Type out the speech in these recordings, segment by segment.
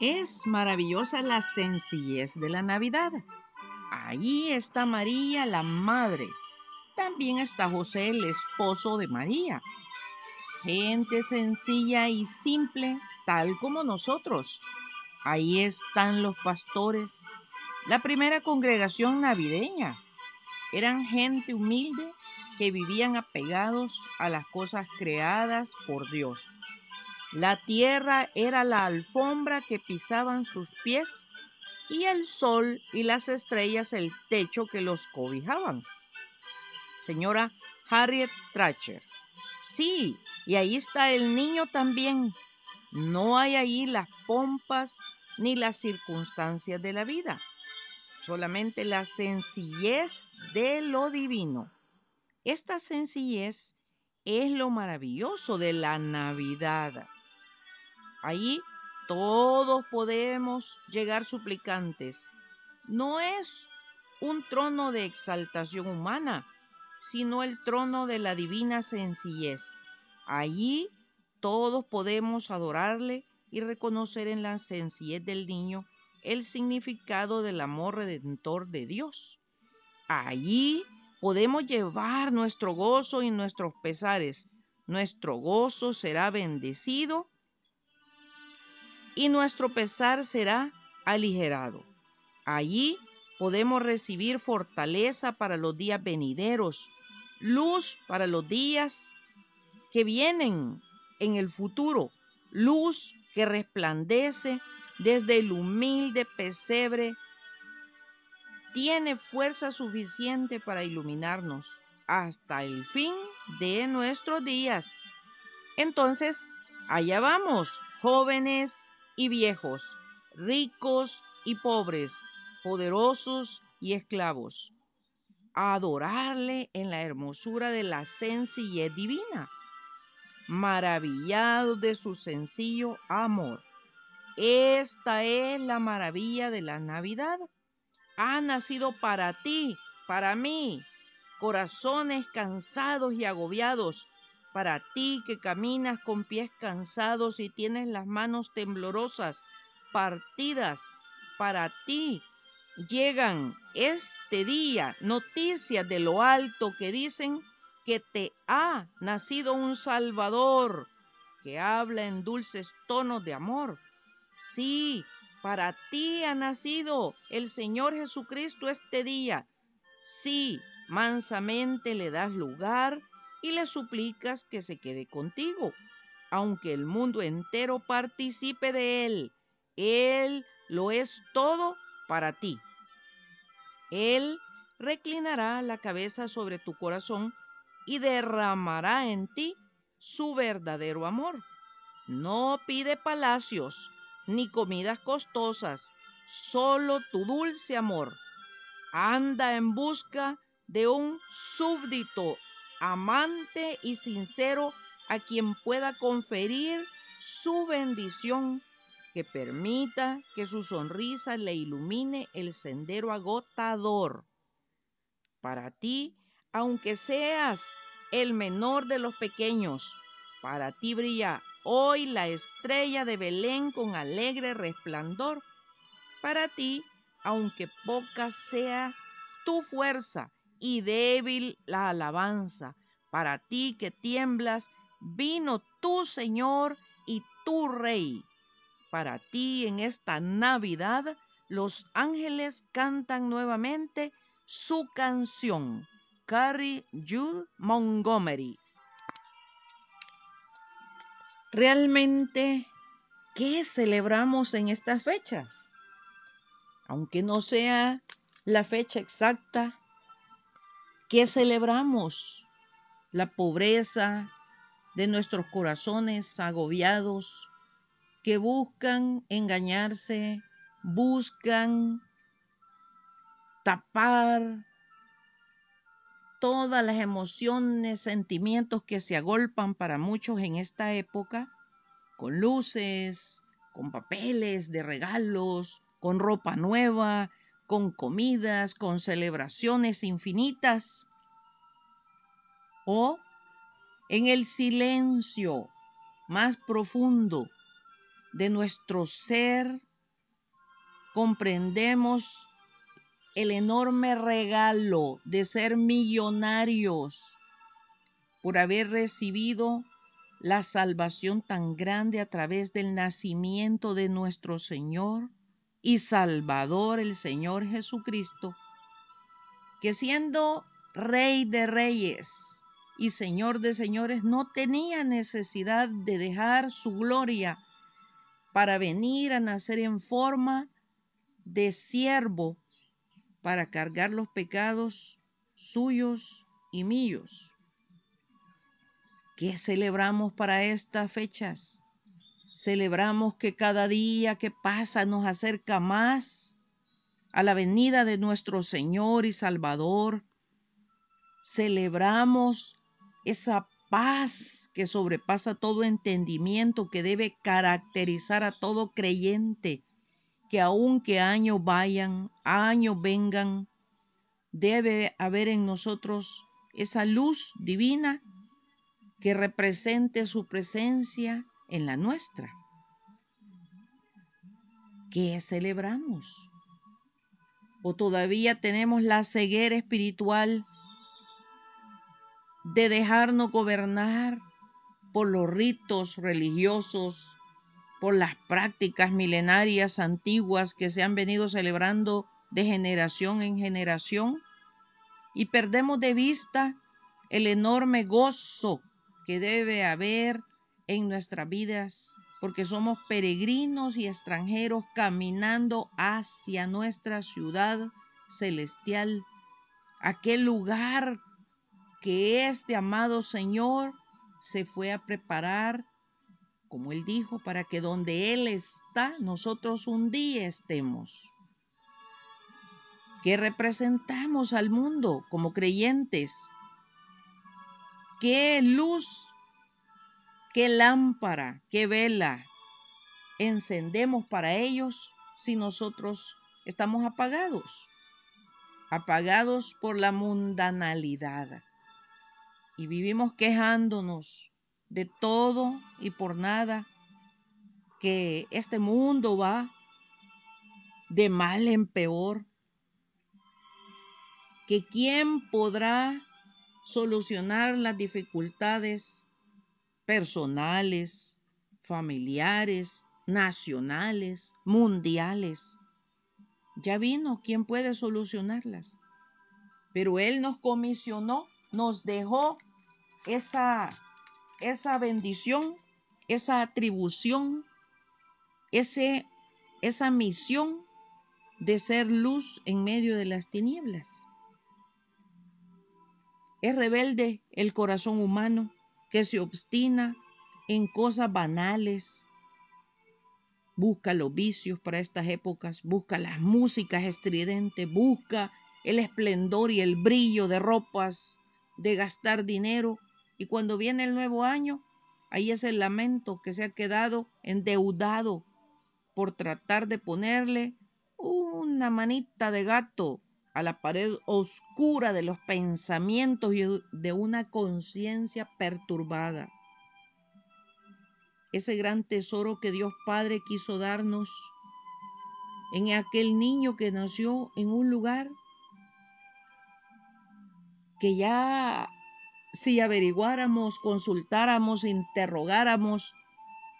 Es maravillosa la sencillez de la Navidad. Allí está María, la madre. También está José, el esposo de María. Gente sencilla y simple, tal como nosotros. Ahí están los pastores, la primera congregación navideña. Eran gente humilde que vivían apegados a las cosas creadas por Dios. La tierra era la alfombra que pisaban sus pies y el sol y las estrellas el techo que los cobijaban. Señora Harriet Tracher. Sí, y ahí está el niño también. No hay ahí las pompas ni las circunstancias de la vida, solamente la sencillez de lo divino. Esta sencillez es lo maravilloso de la Navidad. Ahí todos podemos llegar suplicantes. No es un trono de exaltación humana, sino el trono de la divina sencillez. Allí todos podemos adorarle y reconocer en la sencillez del niño el significado del amor redentor de Dios. Allí podemos llevar nuestro gozo y nuestros pesares. Nuestro gozo será bendecido y nuestro pesar será aligerado. Allí podemos recibir fortaleza para los días venideros, luz para los días que vienen en el futuro, luz que resplandece desde el humilde pesebre, tiene fuerza suficiente para iluminarnos hasta el fin de nuestros días. Entonces, allá vamos, jóvenes y viejos, ricos y pobres, poderosos y esclavos, a adorarle en la hermosura de la sencillez divina, maravillados de su sencillo amor. Esta es la maravilla de la Navidad. Ha nacido para ti, para mí, corazones cansados y agobiados, para ti que caminas con pies cansados y tienes las manos temblorosas, partidas, para ti llegan este día noticias de lo alto que dicen que te ha nacido un Salvador que habla en dulces tonos de amor. Sí, para ti ha nacido el Señor Jesucristo este día. Sí, mansamente le das lugar y le suplicas que se quede contigo, aunque el mundo entero participe de él. Él lo es todo para ti. Él reclinará la cabeza sobre tu corazón y derramará en ti su verdadero amor. No pide palacios ni comidas costosas, solo tu dulce amor. Anda en busca de un súbdito amante y sincero a quien pueda conferir su bendición que permita que su sonrisa le ilumine el sendero agotador. Para ti, aunque seas el menor de los pequeños, para ti brilla hoy la estrella de Belén con alegre resplandor. Para ti, aunque poca sea tu fuerza, y débil la alabanza. Para ti que tiemblas, vino tu Señor y tu Rey. Para ti en esta Navidad, los ángeles cantan nuevamente su canción. Carrie Jude Montgomery. Realmente, ¿qué celebramos en estas fechas? Aunque no sea la fecha exacta, ¿Qué celebramos? La pobreza de nuestros corazones agobiados que buscan engañarse, buscan tapar todas las emociones, sentimientos que se agolpan para muchos en esta época, con luces, con papeles de regalos, con ropa nueva, con comidas, con celebraciones infinitas, o en el silencio más profundo de nuestro ser comprendemos el enorme regalo de ser millonarios por haber recibido la salvación tan grande a través del nacimiento de nuestro Señor y Salvador, el Señor Jesucristo, que siendo Rey de Reyes y Señor de Señores, no tenía necesidad de dejar su gloria para venir a nacer en forma de siervo para cargar los pecados suyos y míos. ¿Qué celebramos para estas fechas? Celebramos que cada día que pasa nos acerca más a la venida de nuestro Señor y Salvador. Celebramos esa paz que sobrepasa todo entendimiento que debe caracterizar a todo creyente, que aunque años vayan, años vengan, debe haber en nosotros esa luz divina que represente su presencia en la nuestra. ¿Qué celebramos? ¿O todavía tenemos la ceguera espiritual de dejarnos gobernar por los ritos religiosos, por las prácticas milenarias antiguas que se han venido celebrando de generación en generación y perdemos de vista el enorme gozo que debe haber en nuestras vidas, porque somos peregrinos y extranjeros caminando hacia nuestra ciudad celestial, aquel lugar que este amado Señor se fue a preparar, como él dijo, para que donde Él está, nosotros un día estemos. ¿Qué representamos al mundo como creyentes? ¿Qué luz, qué lámpara, qué vela encendemos para ellos si nosotros estamos apagados? Apagados por la mundanalidad. Y vivimos quejándonos de todo y por nada, que este mundo va de mal en peor, que quién podrá solucionar las dificultades personales, familiares, nacionales, mundiales. Ya vino quien puede solucionarlas. Pero Él nos comisionó, nos dejó esa, esa bendición, esa atribución, ese, esa misión de ser luz en medio de las tinieblas. Es rebelde el corazón humano que se obstina en cosas banales. Busca los vicios para estas épocas, busca las músicas estridentes, busca el esplendor y el brillo de ropas, de gastar dinero. Y cuando viene el nuevo año, ahí es el lamento que se ha quedado endeudado por tratar de ponerle una manita de gato a la pared oscura de los pensamientos y de una conciencia perturbada. Ese gran tesoro que Dios Padre quiso darnos en aquel niño que nació en un lugar que ya si averiguáramos, consultáramos, interrogáramos,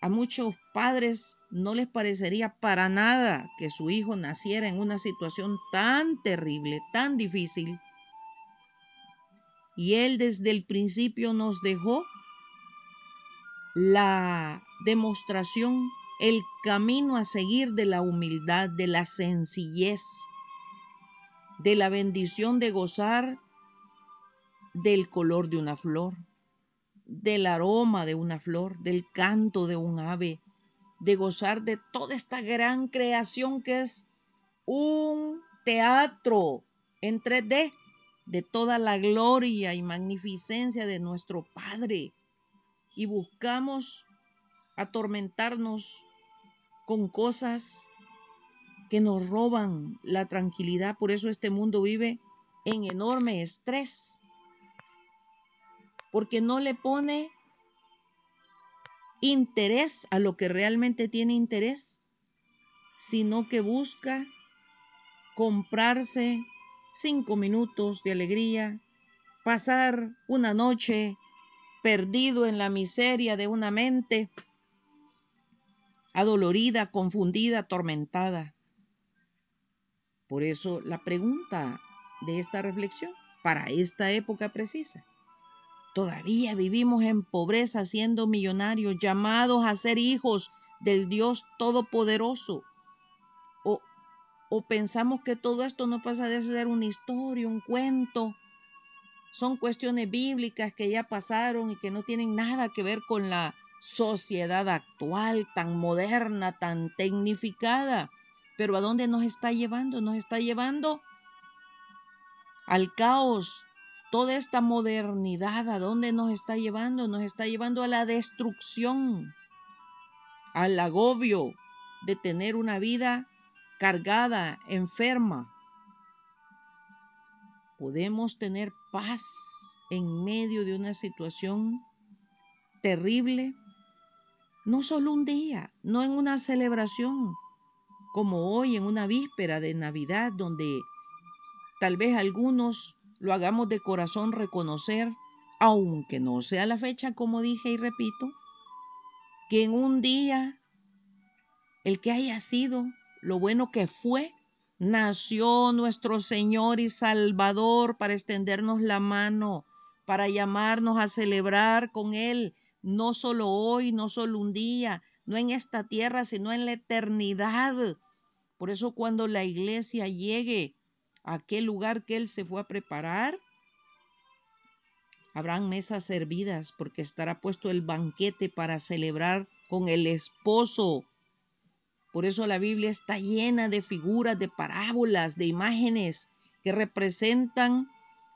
a muchos padres no les parecería para nada que su hijo naciera en una situación tan terrible, tan difícil. Y Él desde el principio nos dejó la demostración, el camino a seguir de la humildad, de la sencillez, de la bendición de gozar del color de una flor del aroma de una flor, del canto de un ave, de gozar de toda esta gran creación que es un teatro en 3D de toda la gloria y magnificencia de nuestro Padre. Y buscamos atormentarnos con cosas que nos roban la tranquilidad. Por eso este mundo vive en enorme estrés porque no le pone interés a lo que realmente tiene interés, sino que busca comprarse cinco minutos de alegría, pasar una noche perdido en la miseria de una mente adolorida, confundida, atormentada. Por eso la pregunta de esta reflexión, para esta época precisa. Todavía vivimos en pobreza siendo millonarios, llamados a ser hijos del Dios Todopoderoso. O, o pensamos que todo esto no pasa de ser una historia, un cuento. Son cuestiones bíblicas que ya pasaron y que no tienen nada que ver con la sociedad actual, tan moderna, tan tecnificada. Pero ¿a dónde nos está llevando? Nos está llevando al caos. Toda esta modernidad, ¿a dónde nos está llevando? Nos está llevando a la destrucción, al agobio de tener una vida cargada, enferma. Podemos tener paz en medio de una situación terrible, no solo un día, no en una celebración como hoy, en una víspera de Navidad, donde tal vez algunos lo hagamos de corazón reconocer, aunque no sea la fecha, como dije y repito, que en un día, el que haya sido, lo bueno que fue, nació nuestro Señor y Salvador para extendernos la mano, para llamarnos a celebrar con Él no solo hoy, no solo un día, no en esta tierra, sino en la eternidad. Por eso cuando la iglesia llegue aquel lugar que Él se fue a preparar, habrán mesas servidas porque estará puesto el banquete para celebrar con el esposo. Por eso la Biblia está llena de figuras, de parábolas, de imágenes que representan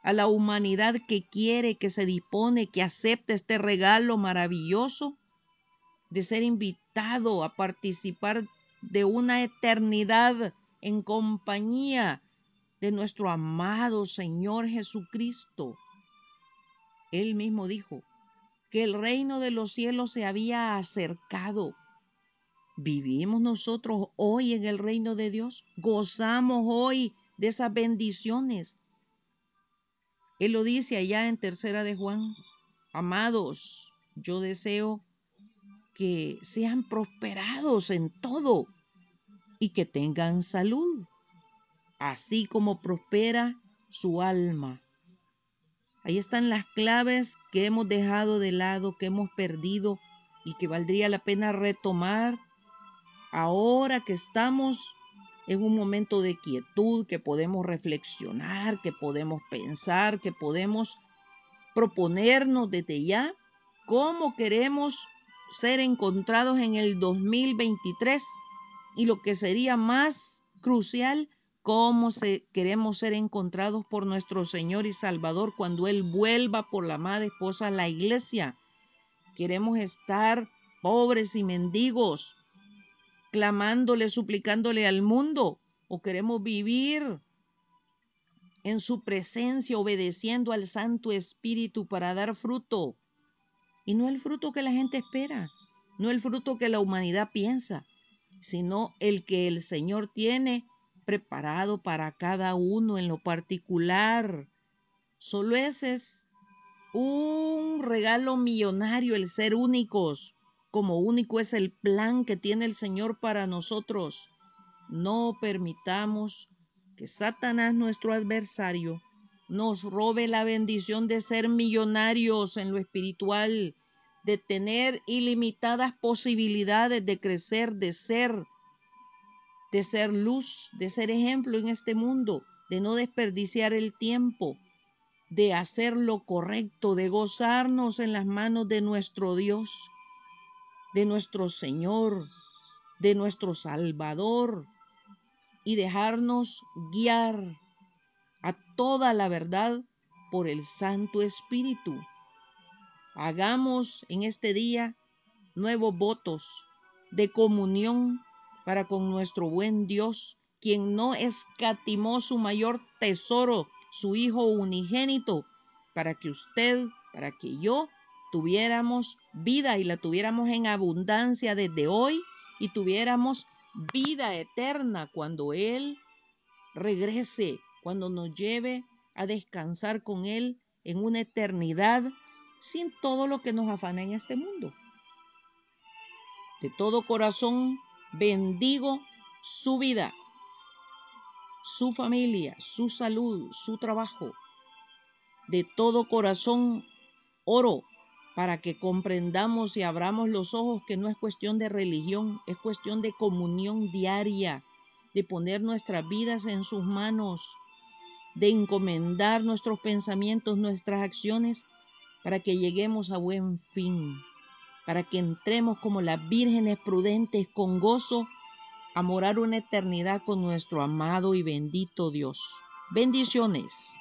a la humanidad que quiere, que se dispone, que acepta este regalo maravilloso de ser invitado a participar de una eternidad en compañía de nuestro amado Señor Jesucristo. Él mismo dijo que el reino de los cielos se había acercado. ¿Vivimos nosotros hoy en el reino de Dios? ¿Gozamos hoy de esas bendiciones? Él lo dice allá en Tercera de Juan, amados, yo deseo que sean prosperados en todo y que tengan salud, así como prospera su alma. Ahí están las claves que hemos dejado de lado, que hemos perdido y que valdría la pena retomar ahora que estamos en un momento de quietud, que podemos reflexionar, que podemos pensar, que podemos proponernos desde ya cómo queremos ser encontrados en el 2023 y lo que sería más crucial, cómo se, queremos ser encontrados por nuestro Señor y Salvador cuando Él vuelva por la amada esposa a la iglesia. Queremos estar pobres y mendigos, clamándole, suplicándole al mundo, o queremos vivir en su presencia, obedeciendo al Santo Espíritu para dar fruto. Y no el fruto que la gente espera, no el fruto que la humanidad piensa, sino el que el Señor tiene preparado para cada uno en lo particular. Solo ese es un regalo millonario el ser únicos, como único es el plan que tiene el Señor para nosotros. No permitamos que Satanás, nuestro adversario, nos robe la bendición de ser millonarios en lo espiritual, de tener ilimitadas posibilidades de crecer, de ser, de ser luz, de ser ejemplo en este mundo, de no desperdiciar el tiempo, de hacer lo correcto, de gozarnos en las manos de nuestro Dios de nuestro Señor, de nuestro Salvador y dejarnos guiar a toda la verdad por el Santo Espíritu. Hagamos en este día nuevos votos de comunión para con nuestro buen Dios, quien no escatimó su mayor tesoro, su Hijo unigénito, para que usted, para que yo tuviéramos vida y la tuviéramos en abundancia desde hoy y tuviéramos vida eterna cuando Él regrese, cuando nos lleve a descansar con Él en una eternidad sin todo lo que nos afana en este mundo. De todo corazón bendigo su vida, su familia, su salud, su trabajo. De todo corazón oro para que comprendamos y abramos los ojos que no es cuestión de religión, es cuestión de comunión diaria, de poner nuestras vidas en sus manos, de encomendar nuestros pensamientos, nuestras acciones, para que lleguemos a buen fin, para que entremos como las vírgenes prudentes con gozo a morar una eternidad con nuestro amado y bendito Dios. Bendiciones.